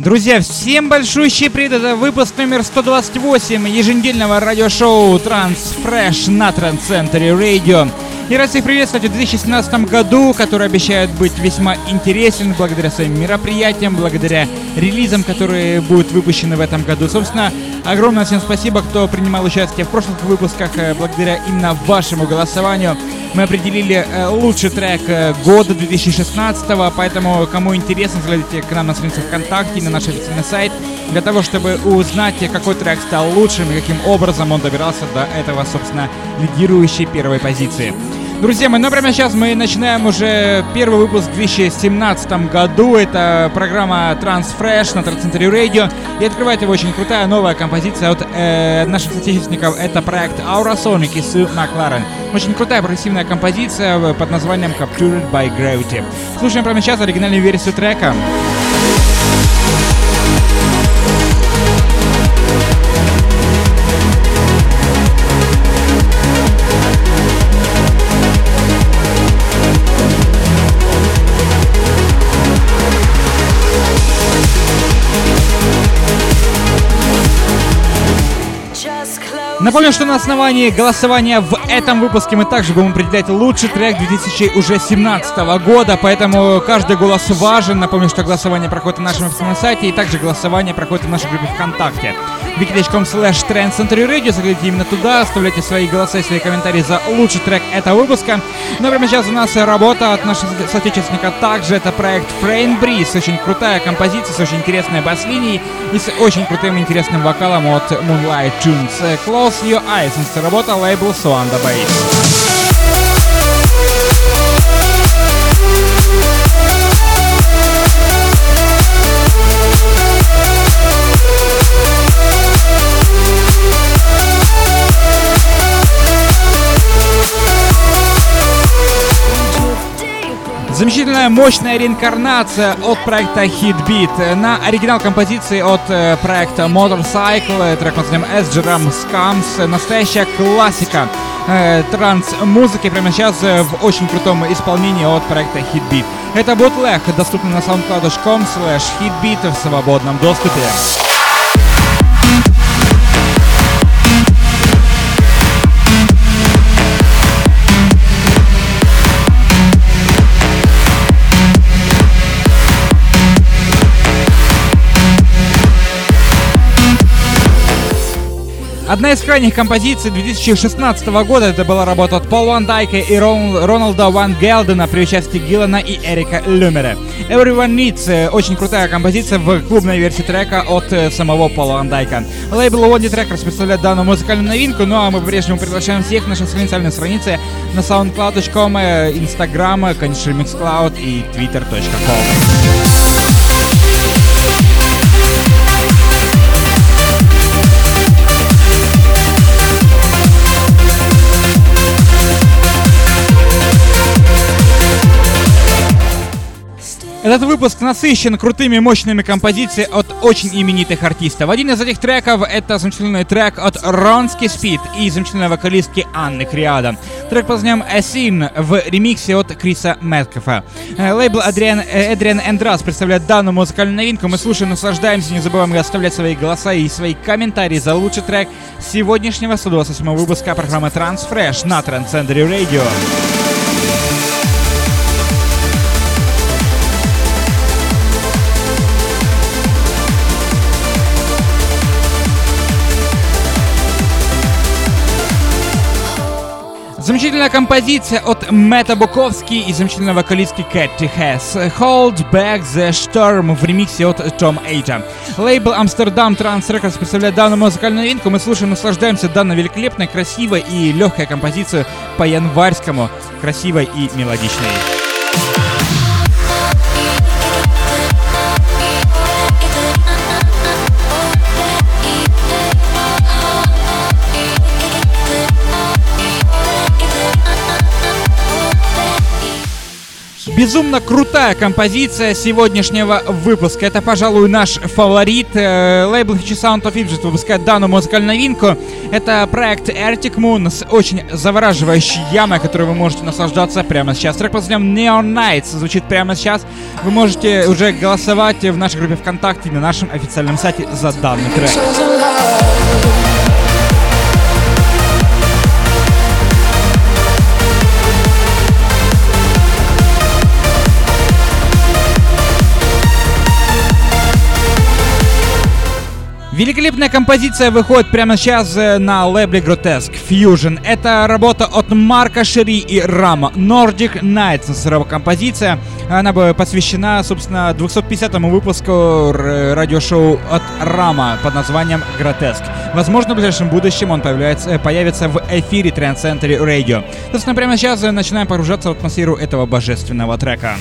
Друзья, всем большущий привет! Это выпуск номер 128 еженедельного радиошоу Transfresh на Трансцентре Радио. И рад всех приветствовать в 2017 году, который обещает быть весьма интересен благодаря своим мероприятиям, благодаря релизам, которые будут выпущены в этом году. Собственно, огромное всем спасибо, кто принимал участие в прошлых выпусках. Э, благодаря именно вашему голосованию мы определили э, лучший трек э, года 2016, поэтому кому интересно, заходите к нам на страницу ВКонтакте, на наш официальный сайт, для того, чтобы узнать, какой трек стал лучшим и каким образом он добирался до этого, собственно, лидирующей первой позиции. Друзья мои, ну прямо сейчас мы начинаем уже первый выпуск в 2017 году. Это программа Transfresh на Трансцентре Radio. И открывает его очень крутая новая композиция от э, наших соотечественников. Это проект Aura Sonic и Sue McLaren. Очень крутая прогрессивная композиция под названием Captured by Gravity. Слушаем прямо сейчас оригинальную версию трека. Напомню, что на основании голосования в этом выпуске мы также будем определять лучший трек 2017 года, поэтому каждый голос важен. Напомню, что голосование проходит на нашем официальном сайте и также голосование проходит в нашей группе ВКонтакте. wiki.com slash Radio, заходите именно туда, оставляйте свои голоса и свои комментарии за лучший трек этого выпуска. Ну а прямо сейчас у нас работа от нашего соотечественника также, это проект Frame Breeze, очень крутая композиция с очень интересной бас-линией и с очень крутым интересным вокалом от Moonlight Tunes. Close Your Eyes, работа лейбл Suanda Bass. Замечательная, мощная реинкарнация от проекта Hitbeat на оригинал композиции от э, проекта Motorcycle, трек под названием S-Gram Scums, настоящая классика э, транс-музыки прямо сейчас э, в очень крутом исполнении от проекта Hitbeat. Это бутлег, доступный на soundcloud.com slash hitbeat в свободном доступе. Одна из крайних композиций 2016 года это была работа от Пола Ван Дайка и Рон, Роналда Ван Гелдена при участии Гиллана и Эрика Люмера. Everyone Needs э, очень крутая композиция в клубной версии трека от э, самого Пола Ван Дайка. Лейбл One Trackers представляет данную музыкальную новинку, ну а мы по-прежнему приглашаем всех на наши социальные страницы на soundcloud.com, Instagram, конечно, Mixcloud и twitter.com. Этот выпуск насыщен крутыми мощными композициями от очень именитых артистов. Один из этих треков это замечательный трек от Ронски Спид и замечательной вокалистки Анны Криада. Трек под названием Асин в ремиксе от Криса Мэткофа. Э, лейбл Адриан, э, Эдриан Эндрас представляет данную музыкальную новинку. Мы слушаем, наслаждаемся, не забываем оставлять свои голоса и свои комментарии за лучший трек сегодняшнего 128 выпуска программы Transfresh на Трансцендере Radio. Замечательная композиция от Мэтта Буковски и замечательной вокалистки Кэти Хэс. Hold Back the Storm в ремиксе от Том Эйджа. Лейбл Amsterdam Trans Records представляет данную музыкальную новинку. Мы слушаем, наслаждаемся данной великолепной, красивой и легкой композицией по январскому, красивой и мелодичной. Безумно крутая композиция сегодняшнего выпуска. Это, пожалуй, наш фаворит. Э, лейбл Future Sound of Egypt выпускает данную музыкальную новинку. Это проект Arctic Moon с очень завораживающей ямой, которой вы можете наслаждаться прямо сейчас. Трек под названием Neon Nights звучит прямо сейчас. Вы можете уже голосовать в нашей группе ВКонтакте на нашем официальном сайте за данный трек. Великолепная композиция выходит прямо сейчас э, на лейбле Grotesque Fusion. Это работа от Марка Шери и Рама. Nordic Nights композиция. Она бы посвящена, собственно, 250-му выпуску радиошоу от Рама под названием Grotesque. Возможно, в ближайшем будущем он появляется, появится в эфире Trend Center Radio. Собственно, прямо сейчас начинаем погружаться в атмосферу этого божественного трека.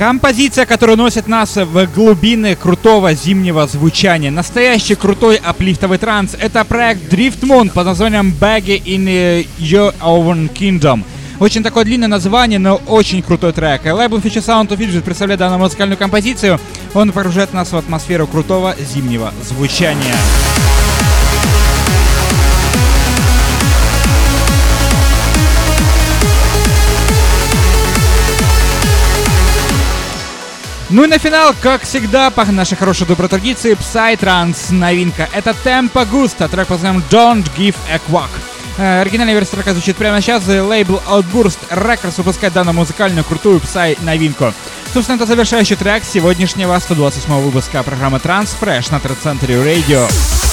Композиция, которая носит нас в глубины крутого зимнего звучания. Настоящий крутой аплифтовый транс. Это проект Drift Moon под названием Baggy in Your Own Kingdom. Очень такое длинное название, но очень крутой трек. Лейбл Future Sound of Fidget представляет данную музыкальную композицию. Он погружает нас в атмосферу крутого зимнего звучания. Ну и на финал, как всегда, по нашей хорошей доброй традиции, Psytrance новинка. Это Tempo Gusto, трек под названием Don't Give a Quack. Э, оригинальная версия трека звучит прямо сейчас. Лейбл Outburst Records выпускает данную музыкальную крутую псай новинку. Собственно, это завершающий трек сегодняшнего 128 выпуска программы Transfresh на Трансцентре Radio.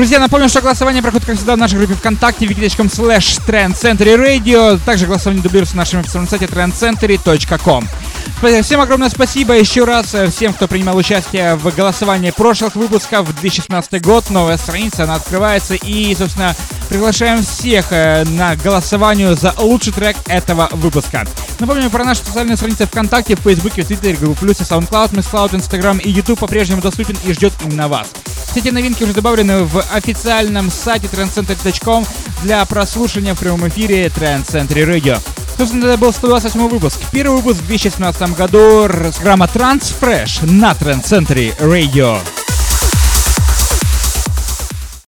Друзья, напомню, что голосование проходит, как всегда, в нашей группе ВКонтакте wiki.com slash trendcentury radio. Также голосование дублируется на нашем официальном сайте trendcentury.com. Всем огромное спасибо еще раз э, всем, кто принимал участие в голосовании прошлых выпусков. 2016 год, новая страница, она открывается. И, собственно, приглашаем всех э, на голосование за лучший трек этого выпуска. Напомню про наши социальные страницы ВКонтакте, в Фейсбуке, в Твиттере, Google+, SoundCloud, MissCloud, Instagram и YouTube по-прежнему доступен и ждет именно вас. Все эти новинки уже добавлены в официальном сайте trendcenter.com для прослушивания в прямом эфире Trend Center Radio. Собственно, это был 128 выпуск. Первый выпуск в 2017 году с грамма Transfresh на Trend Center Radio.